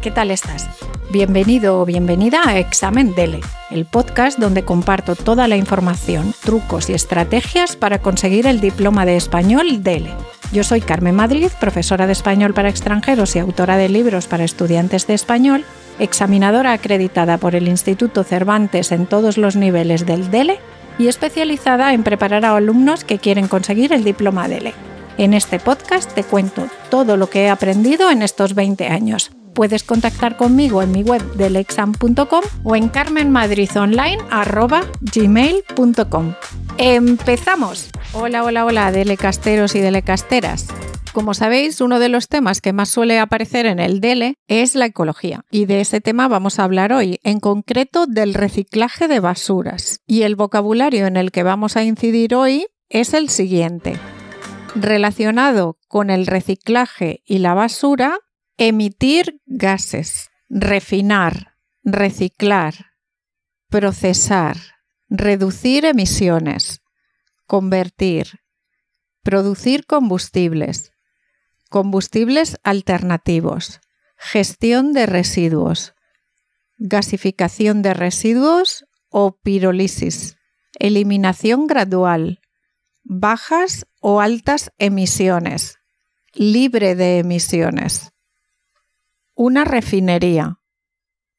¿qué tal estás? Bienvenido o bienvenida a Examen DELE, el podcast donde comparto toda la información, trucos y estrategias para conseguir el diploma de español DELE. Yo soy Carmen Madrid, profesora de español para extranjeros y autora de libros para estudiantes de español, examinadora acreditada por el Instituto Cervantes en todos los niveles del DELE y especializada en preparar a alumnos que quieren conseguir el diploma DELE. En este podcast te cuento todo lo que he aprendido en estos 20 años Puedes contactar conmigo en mi web delexam.com o en carmenmadridonline.gmail.com. ¡Empezamos! Hola, hola, hola, delecasteros y delecasteras. Como sabéis, uno de los temas que más suele aparecer en el DELE es la ecología. Y de ese tema vamos a hablar hoy, en concreto del reciclaje de basuras. Y el vocabulario en el que vamos a incidir hoy es el siguiente. Relacionado con el reciclaje y la basura, emitir gases, refinar, reciclar, procesar, reducir emisiones, convertir, producir combustibles, combustibles alternativos, gestión de residuos, gasificación de residuos o pirólisis, eliminación gradual, bajas o altas emisiones, libre de emisiones una refinería,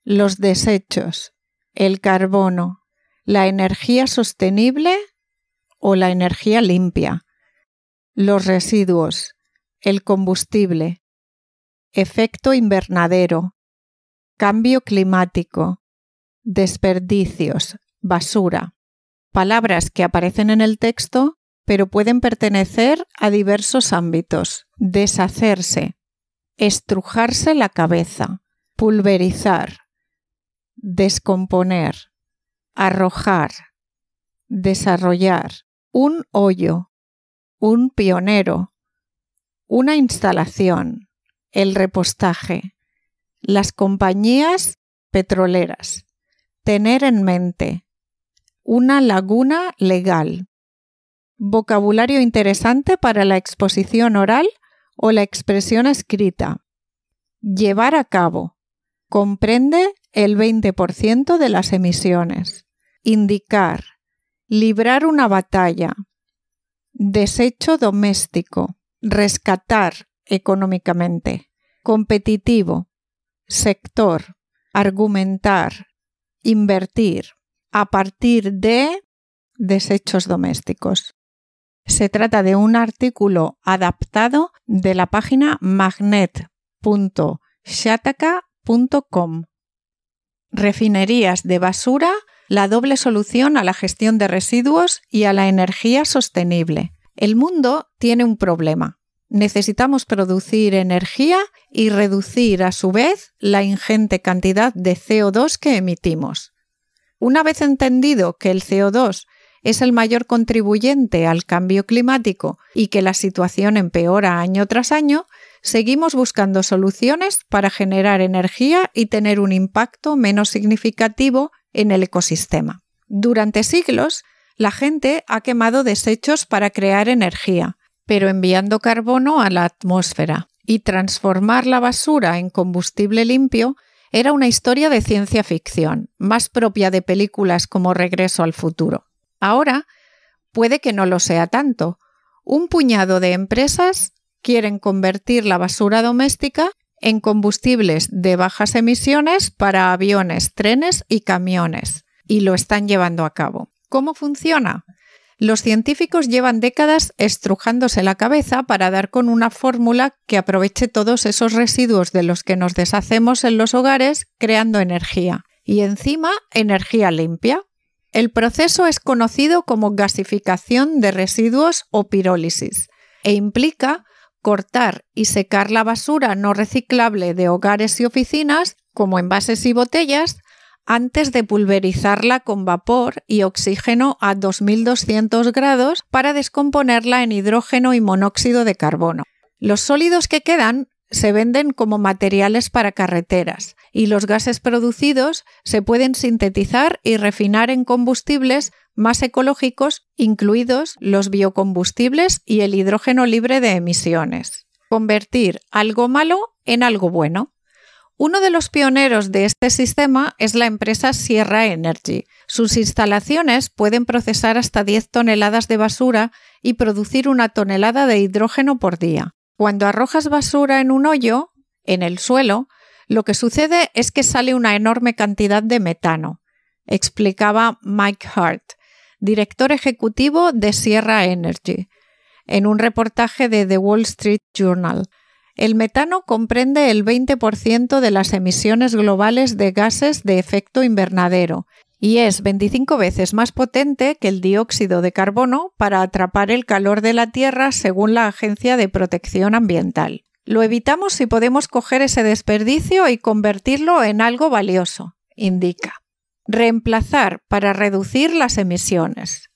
los desechos, el carbono, la energía sostenible o la energía limpia, los residuos, el combustible, efecto invernadero, cambio climático, desperdicios, basura, palabras que aparecen en el texto pero pueden pertenecer a diversos ámbitos. Deshacerse, estrujarse la cabeza, pulverizar, descomponer, arrojar, desarrollar, un hoyo, un pionero, una instalación, el repostaje, las compañías petroleras, tener en mente, una laguna legal. Vocabulario interesante para la exposición oral o la expresión escrita. Llevar a cabo. Comprende el 20% de las emisiones. Indicar. Librar una batalla. Desecho doméstico. Rescatar económicamente. Competitivo. Sector. Argumentar. Invertir. A partir de desechos domésticos. Se trata de un artículo adaptado de la página magnet.shataka.com. Refinerías de basura, la doble solución a la gestión de residuos y a la energía sostenible. El mundo tiene un problema. Necesitamos producir energía y reducir a su vez la ingente cantidad de CO2 que emitimos. Una vez entendido que el CO2 es el mayor contribuyente al cambio climático y que la situación empeora año tras año, seguimos buscando soluciones para generar energía y tener un impacto menos significativo en el ecosistema. Durante siglos, la gente ha quemado desechos para crear energía, pero enviando carbono a la atmósfera, y transformar la basura en combustible limpio era una historia de ciencia ficción, más propia de películas como Regreso al futuro. Ahora puede que no lo sea tanto. Un puñado de empresas quieren convertir la basura doméstica en combustibles de bajas emisiones para aviones, trenes y camiones, y lo están llevando a cabo. ¿Cómo funciona? Los científicos llevan décadas estrujándose la cabeza para dar con una fórmula que aproveche todos esos residuos de los que nos deshacemos en los hogares creando energía. Y encima, energía limpia. El proceso es conocido como gasificación de residuos o pirólisis e implica cortar y secar la basura no reciclable de hogares y oficinas, como envases y botellas, antes de pulverizarla con vapor y oxígeno a 2200 grados para descomponerla en hidrógeno y monóxido de carbono. Los sólidos que quedan se venden como materiales para carreteras y los gases producidos se pueden sintetizar y refinar en combustibles más ecológicos, incluidos los biocombustibles y el hidrógeno libre de emisiones. Convertir algo malo en algo bueno. Uno de los pioneros de este sistema es la empresa Sierra Energy. Sus instalaciones pueden procesar hasta 10 toneladas de basura y producir una tonelada de hidrógeno por día. Cuando arrojas basura en un hoyo, en el suelo, lo que sucede es que sale una enorme cantidad de metano, explicaba Mike Hart, director ejecutivo de Sierra Energy, en un reportaje de The Wall Street Journal. El metano comprende el 20% de las emisiones globales de gases de efecto invernadero y es 25 veces más potente que el dióxido de carbono para atrapar el calor de la Tierra según la Agencia de Protección Ambiental. Lo evitamos si podemos coger ese desperdicio y convertirlo en algo valioso, indica. Reemplazar para reducir las emisiones.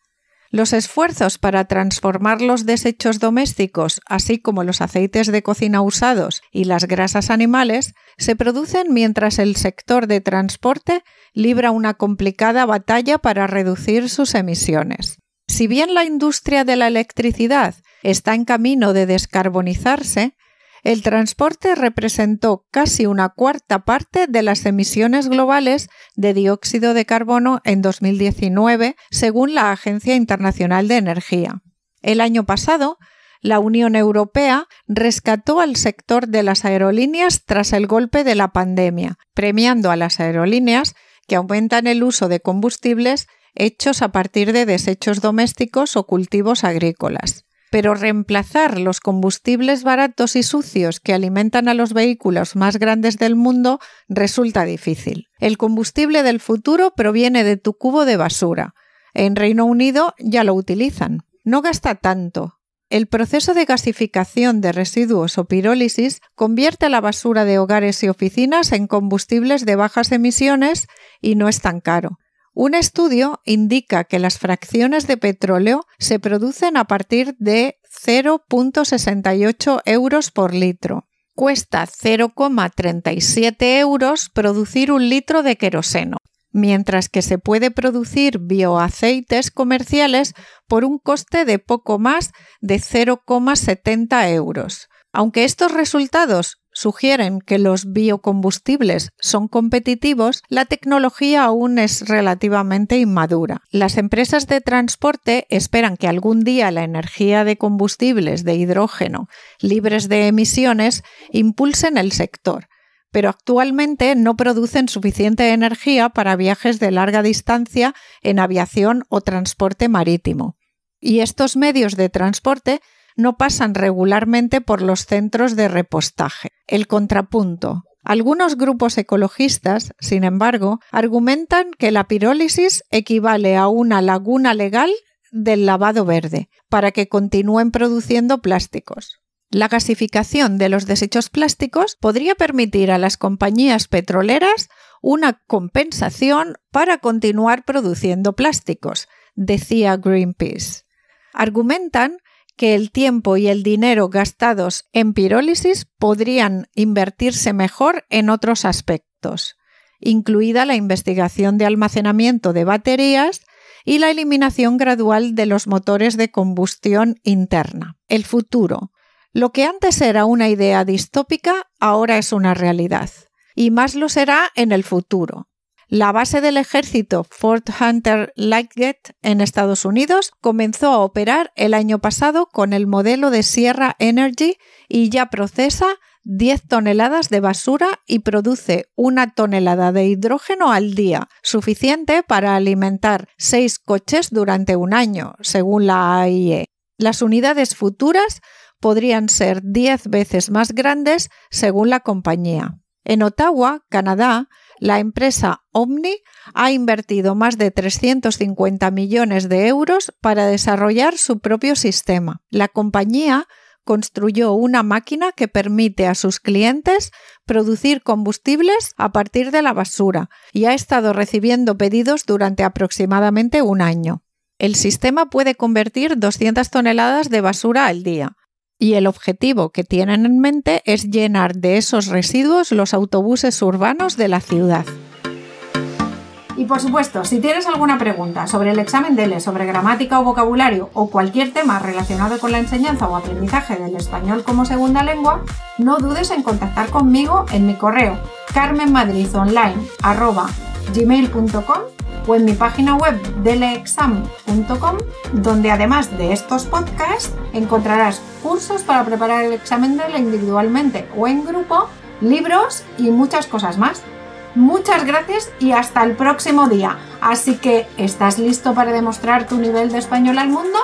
Los esfuerzos para transformar los desechos domésticos, así como los aceites de cocina usados y las grasas animales, se producen mientras el sector de transporte libra una complicada batalla para reducir sus emisiones. Si bien la industria de la electricidad está en camino de descarbonizarse, el transporte representó casi una cuarta parte de las emisiones globales de dióxido de carbono en 2019, según la Agencia Internacional de Energía. El año pasado, la Unión Europea rescató al sector de las aerolíneas tras el golpe de la pandemia, premiando a las aerolíneas que aumentan el uso de combustibles hechos a partir de desechos domésticos o cultivos agrícolas pero reemplazar los combustibles baratos y sucios que alimentan a los vehículos más grandes del mundo resulta difícil. El combustible del futuro proviene de tu cubo de basura. En Reino Unido ya lo utilizan. No gasta tanto. El proceso de gasificación de residuos o pirólisis convierte la basura de hogares y oficinas en combustibles de bajas emisiones y no es tan caro. Un estudio indica que las fracciones de petróleo se producen a partir de 0.68 euros por litro. Cuesta 0,37 euros producir un litro de queroseno, mientras que se puede producir bioaceites comerciales por un coste de poco más de 0,70 euros. Aunque estos resultados sugieren que los biocombustibles son competitivos, la tecnología aún es relativamente inmadura. Las empresas de transporte esperan que algún día la energía de combustibles de hidrógeno libres de emisiones impulsen el sector, pero actualmente no producen suficiente energía para viajes de larga distancia en aviación o transporte marítimo. Y estos medios de transporte no pasan regularmente por los centros de repostaje. El contrapunto. Algunos grupos ecologistas, sin embargo, argumentan que la pirólisis equivale a una laguna legal del lavado verde, para que continúen produciendo plásticos. La gasificación de los desechos plásticos podría permitir a las compañías petroleras una compensación para continuar produciendo plásticos, decía Greenpeace. Argumentan que el tiempo y el dinero gastados en pirólisis podrían invertirse mejor en otros aspectos, incluida la investigación de almacenamiento de baterías y la eliminación gradual de los motores de combustión interna. El futuro. Lo que antes era una idea distópica ahora es una realidad, y más lo será en el futuro. La base del ejército Fort Hunter Lightgate en Estados Unidos comenzó a operar el año pasado con el modelo de Sierra Energy y ya procesa 10 toneladas de basura y produce una tonelada de hidrógeno al día, suficiente para alimentar seis coches durante un año, según la AIE. Las unidades futuras podrían ser 10 veces más grandes, según la compañía. En Ottawa, Canadá, la empresa Omni ha invertido más de 350 millones de euros para desarrollar su propio sistema. La compañía construyó una máquina que permite a sus clientes producir combustibles a partir de la basura y ha estado recibiendo pedidos durante aproximadamente un año. El sistema puede convertir 200 toneladas de basura al día y el objetivo que tienen en mente es llenar de esos residuos los autobuses urbanos de la ciudad. Y por supuesto, si tienes alguna pregunta sobre el examen DELE, sobre gramática o vocabulario o cualquier tema relacionado con la enseñanza o aprendizaje del español como segunda lengua, no dudes en contactar conmigo en mi correo carmenmadridonline.gmail.com o en mi página web deleexam.com, donde además de estos podcasts encontrarás cursos para preparar el examen DELE individualmente o en grupo, libros y muchas cosas más. Muchas gracias y hasta el próximo día. Así que, ¿estás listo para demostrar tu nivel de español al mundo?